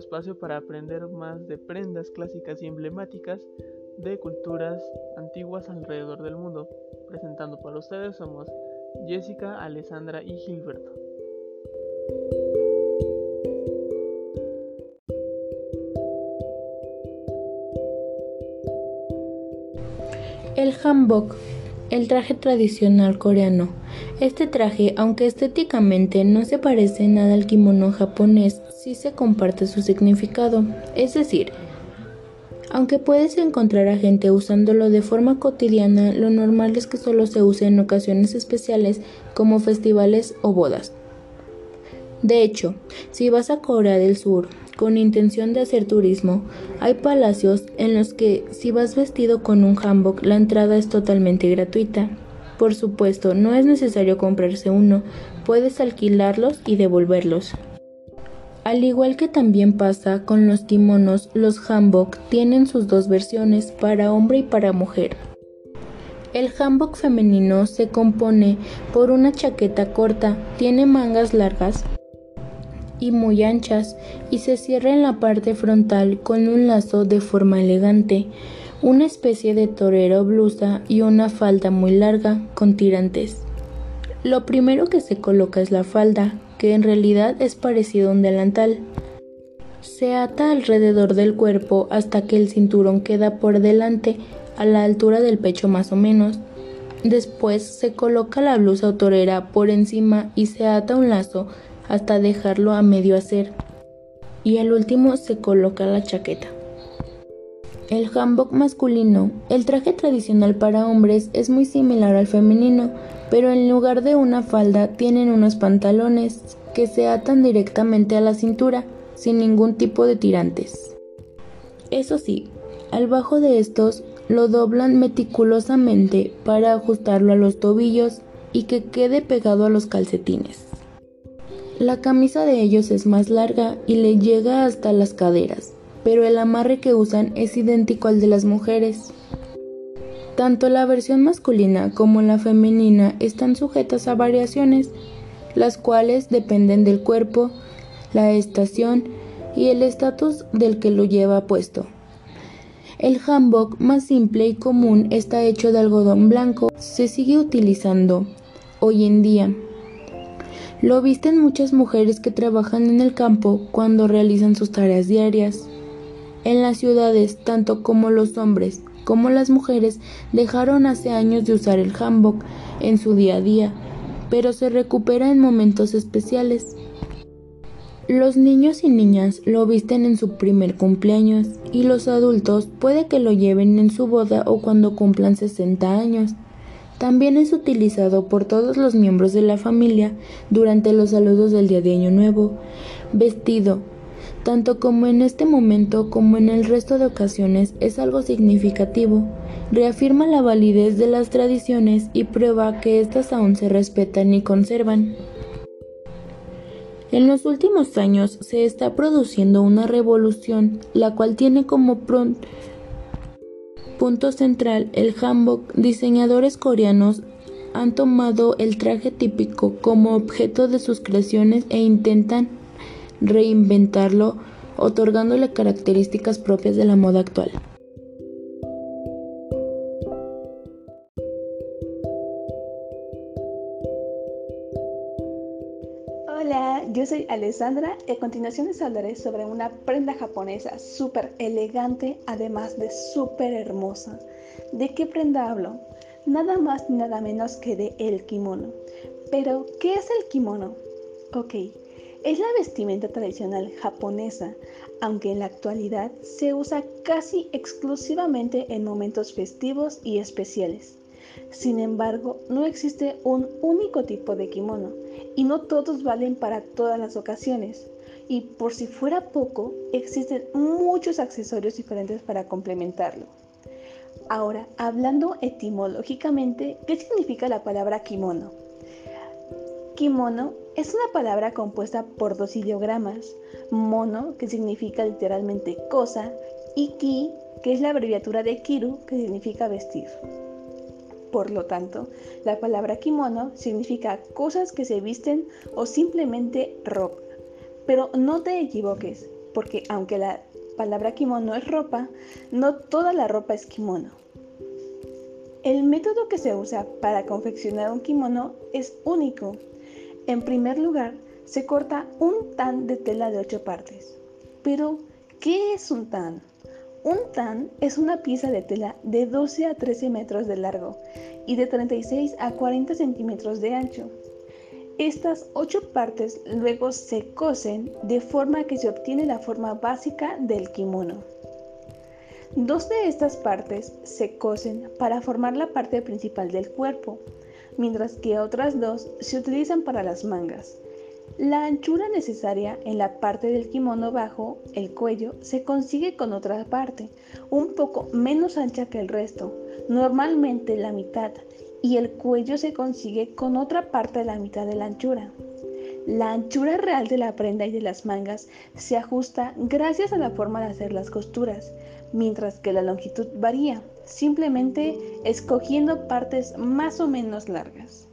espacio para aprender más de prendas clásicas y emblemáticas de culturas antiguas alrededor del mundo. Presentando para ustedes somos Jessica, Alessandra y Gilberto. El hanbok, el traje tradicional coreano. Este traje, aunque estéticamente no se parece nada al kimono japonés, sí se comparte su significado. Es decir, aunque puedes encontrar a gente usándolo de forma cotidiana, lo normal es que solo se use en ocasiones especiales como festivales o bodas. De hecho, si vas a Corea del Sur con intención de hacer turismo, hay palacios en los que si vas vestido con un hanbok la entrada es totalmente gratuita. Por supuesto, no es necesario comprarse uno, puedes alquilarlos y devolverlos. Al igual que también pasa con los kimonos, los hanbok tienen sus dos versiones, para hombre y para mujer. El hanbok femenino se compone por una chaqueta corta, tiene mangas largas, y muy anchas y se cierra en la parte frontal con un lazo de forma elegante, una especie de torero blusa y una falda muy larga con tirantes. Lo primero que se coloca es la falda, que en realidad es parecido a un delantal. Se ata alrededor del cuerpo hasta que el cinturón queda por delante, a la altura del pecho más o menos. Después se coloca la blusa o torera por encima y se ata un lazo hasta dejarlo a medio hacer. Y al último se coloca la chaqueta. El hanbok masculino, el traje tradicional para hombres, es muy similar al femenino, pero en lugar de una falda tienen unos pantalones que se atan directamente a la cintura, sin ningún tipo de tirantes. Eso sí, al bajo de estos lo doblan meticulosamente para ajustarlo a los tobillos y que quede pegado a los calcetines. La camisa de ellos es más larga y le llega hasta las caderas, pero el amarre que usan es idéntico al de las mujeres. Tanto la versión masculina como la femenina están sujetas a variaciones, las cuales dependen del cuerpo, la estación y el estatus del que lo lleva puesto. El hanbok más simple y común está hecho de algodón blanco. Se sigue utilizando hoy en día lo visten muchas mujeres que trabajan en el campo cuando realizan sus tareas diarias. En las ciudades, tanto como los hombres como las mujeres dejaron hace años de usar el hanbok en su día a día, pero se recupera en momentos especiales. Los niños y niñas lo visten en su primer cumpleaños y los adultos puede que lo lleven en su boda o cuando cumplan 60 años. También es utilizado por todos los miembros de la familia durante los saludos del día de Año Nuevo. Vestido, tanto como en este momento como en el resto de ocasiones, es algo significativo. Reafirma la validez de las tradiciones y prueba que éstas aún se respetan y conservan. En los últimos años se está produciendo una revolución, la cual tiene como pronto Punto central, el hanbok, diseñadores coreanos han tomado el traje típico como objeto de sus creaciones e intentan reinventarlo, otorgándole características propias de la moda actual. Yo soy Alessandra y a continuación les hablaré sobre una prenda japonesa súper elegante, además de súper hermosa. ¿De qué prenda hablo? Nada más ni nada menos que de el kimono. Pero, ¿qué es el kimono? Ok, es la vestimenta tradicional japonesa, aunque en la actualidad se usa casi exclusivamente en momentos festivos y especiales. Sin embargo, no existe un único tipo de kimono y no todos valen para todas las ocasiones. Y por si fuera poco, existen muchos accesorios diferentes para complementarlo. Ahora, hablando etimológicamente, ¿qué significa la palabra kimono? Kimono es una palabra compuesta por dos ideogramas, mono, que significa literalmente cosa, y ki, que es la abreviatura de kiru, que significa vestir. Por lo tanto, la palabra kimono significa cosas que se visten o simplemente ropa. Pero no te equivoques, porque aunque la palabra kimono es ropa, no toda la ropa es kimono. El método que se usa para confeccionar un kimono es único. En primer lugar, se corta un tan de tela de 8 partes. Pero, ¿qué es un tan? Un tan es una pieza de tela de 12 a 13 metros de largo y de 36 a 40 centímetros de ancho. Estas ocho partes luego se cosen de forma que se obtiene la forma básica del kimono. Dos de estas partes se cosen para formar la parte principal del cuerpo, mientras que otras dos se utilizan para las mangas. La anchura necesaria en la parte del kimono bajo el cuello se consigue con otra parte, un poco menos ancha que el resto, normalmente la mitad, y el cuello se consigue con otra parte de la mitad de la anchura. La anchura real de la prenda y de las mangas se ajusta gracias a la forma de hacer las costuras, mientras que la longitud varía, simplemente escogiendo partes más o menos largas.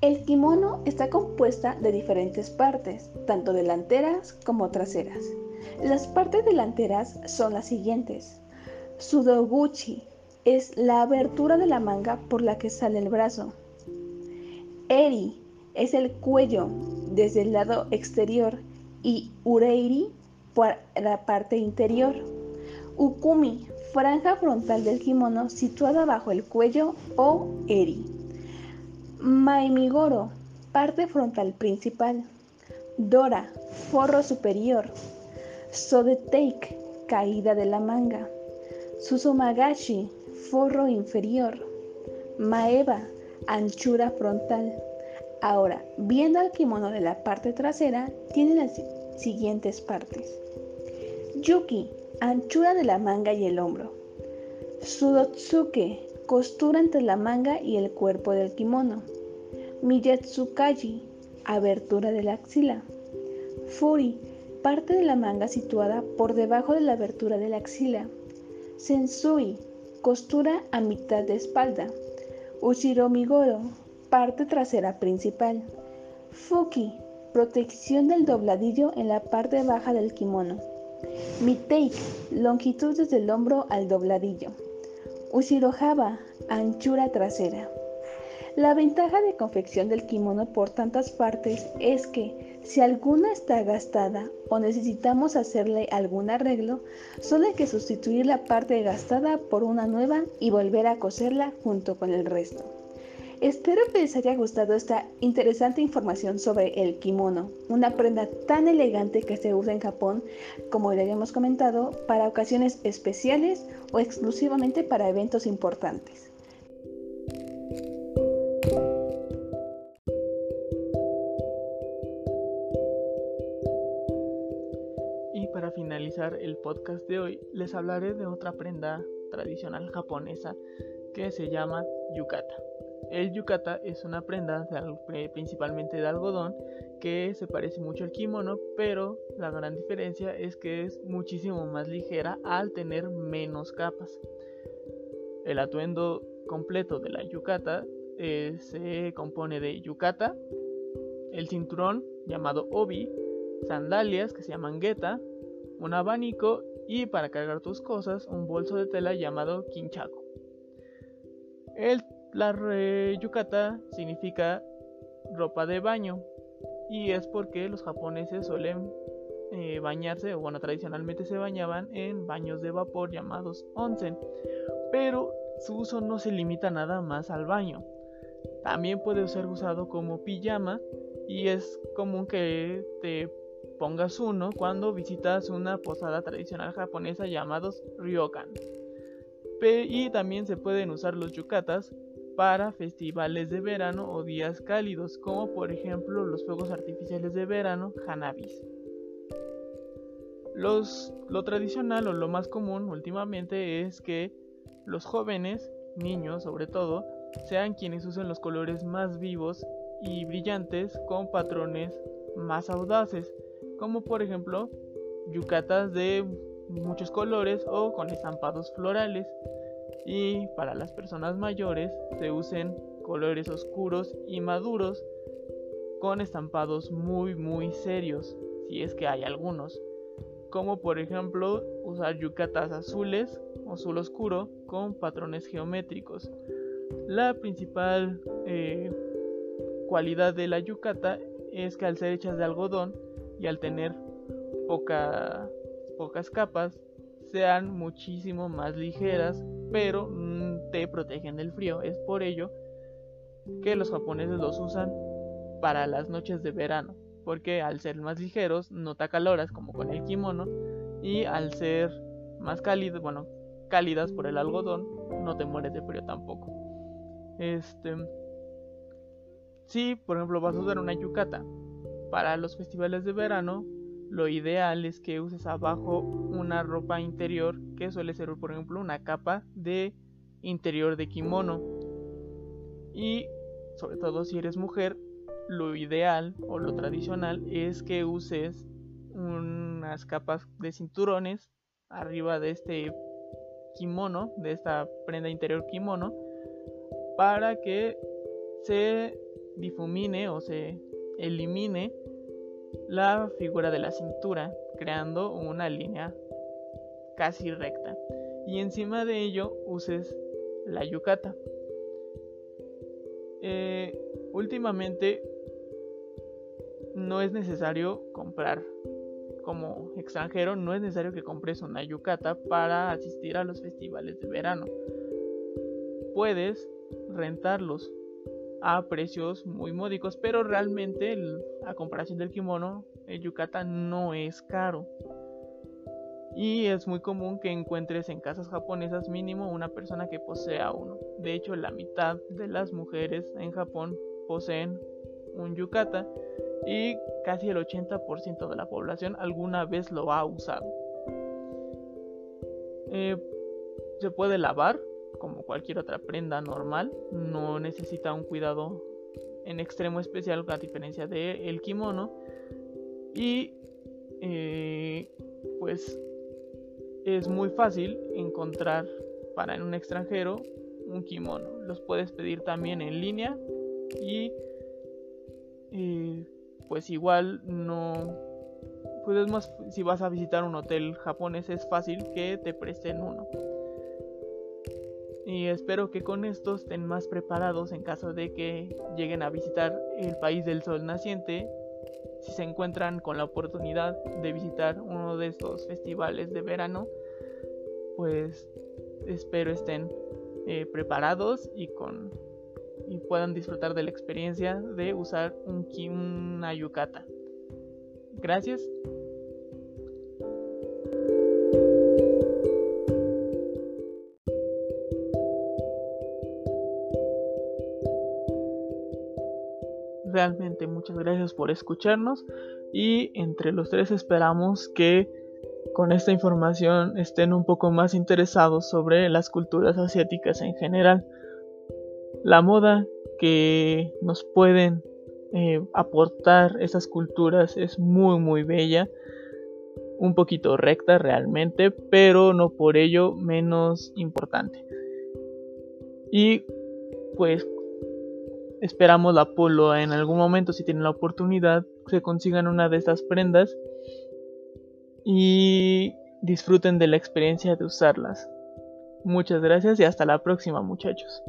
El kimono está compuesta de diferentes partes, tanto delanteras como traseras. Las partes delanteras son las siguientes. Sudoguchi es la abertura de la manga por la que sale el brazo. Eri es el cuello desde el lado exterior y ureiri por la parte interior. Ukumi, franja frontal del kimono situada bajo el cuello o eri. Maimigoro, parte frontal principal. Dora, forro superior. Sodeteik, caída de la manga. Susumagashi, forro inferior. Maeva, anchura frontal. Ahora, viendo al kimono de la parte trasera, tiene las siguientes partes. Yuki, anchura de la manga y el hombro. Sudotsuke, costura entre la manga y el cuerpo del kimono. Miyatsukaji, abertura de la axila. Furi, parte de la manga situada por debajo de la abertura de la axila. Sensui, costura a mitad de espalda. Uchiromigoro, parte trasera principal. Fuki, protección del dobladillo en la parte baja del kimono. Miteik, longitud desde el hombro al dobladillo. Ushirohaba, anchura trasera. La ventaja de confección del kimono por tantas partes es que si alguna está gastada o necesitamos hacerle algún arreglo, solo hay que sustituir la parte gastada por una nueva y volver a coserla junto con el resto. Espero que les haya gustado esta interesante información sobre el kimono, una prenda tan elegante que se usa en Japón, como ya habíamos comentado, para ocasiones especiales o exclusivamente para eventos importantes. Y para finalizar el podcast de hoy, les hablaré de otra prenda tradicional japonesa que se llama yukata. El yukata es una prenda principalmente de algodón que se parece mucho al kimono, pero la gran diferencia es que es muchísimo más ligera al tener menos capas. El atuendo completo de la yukata eh, se compone de yukata, el cinturón llamado obi, sandalias que se llaman geta, un abanico y para cargar tus cosas un bolso de tela llamado kinchaku. El la yukata significa ropa de baño y es porque los japoneses suelen eh, bañarse, o bueno, tradicionalmente se bañaban en baños de vapor llamados onsen, pero su uso no se limita nada más al baño. También puede ser usado como pijama y es común que te pongas uno cuando visitas una posada tradicional japonesa llamados ryokan. Y también se pueden usar los yukatas para festivales de verano o días cálidos, como por ejemplo los fuegos artificiales de verano, Hanabis. lo tradicional o lo más común últimamente es que los jóvenes, niños sobre todo, sean quienes usen los colores más vivos y brillantes con patrones más audaces, como por ejemplo yucatas de muchos colores o con estampados florales y para las personas mayores se usen colores oscuros y maduros con estampados muy muy serios, si es que hay algunos, como por ejemplo usar yucatas azules o azul oscuro con patrones geométricos. La principal eh, cualidad de la yucata es que al ser hechas de algodón y al tener poca, pocas capas, sean muchísimo más ligeras, pero mm, te protegen del frío. Es por ello que los japoneses los usan para las noches de verano, porque al ser más ligeros no te acaloras como con el kimono y al ser más cálidos, bueno, cálidas por el algodón, no te mueres de frío tampoco. Este si, por ejemplo, vas a usar una yucata para los festivales de verano, lo ideal es que uses abajo una ropa interior que suele ser, por ejemplo, una capa de interior de kimono. Y sobre todo si eres mujer, lo ideal o lo tradicional es que uses unas capas de cinturones arriba de este kimono, de esta prenda interior kimono, para que se difumine o se elimine la figura de la cintura, creando una línea casi recta. Y encima de ello uses la yucata. Eh, últimamente no es necesario comprar como extranjero, no es necesario que compres una yucata para asistir a los festivales de verano. Puedes rentarlos a precios muy módicos, pero realmente a comparación del kimono, el yukata no es caro. Y es muy común que encuentres en casas japonesas mínimo una persona que posea uno. De hecho, la mitad de las mujeres en Japón poseen un yukata y casi el 80% de la población alguna vez lo ha usado. Eh, se puede lavar como cualquier otra prenda normal, no necesita un cuidado en extremo especial a diferencia del el kimono. Y eh, pues es muy fácil encontrar para un extranjero un kimono. Los puedes pedir también en línea y eh, pues igual no pues es más si vas a visitar un hotel japonés es fácil que te presten uno y espero que con esto estén más preparados en caso de que lleguen a visitar el país del sol naciente, si se encuentran con la oportunidad de visitar uno de estos festivales de verano, pues espero estén eh, preparados y con y puedan disfrutar de la experiencia de usar un, una yukata. Gracias. Realmente muchas gracias por escucharnos y entre los tres esperamos que con esta información estén un poco más interesados sobre las culturas asiáticas en general. La moda que nos pueden eh, aportar esas culturas es muy muy bella, un poquito recta realmente, pero no por ello menos importante. Y pues Esperamos la Polo en algún momento, si tienen la oportunidad, se consigan una de estas prendas y disfruten de la experiencia de usarlas. Muchas gracias y hasta la próxima muchachos.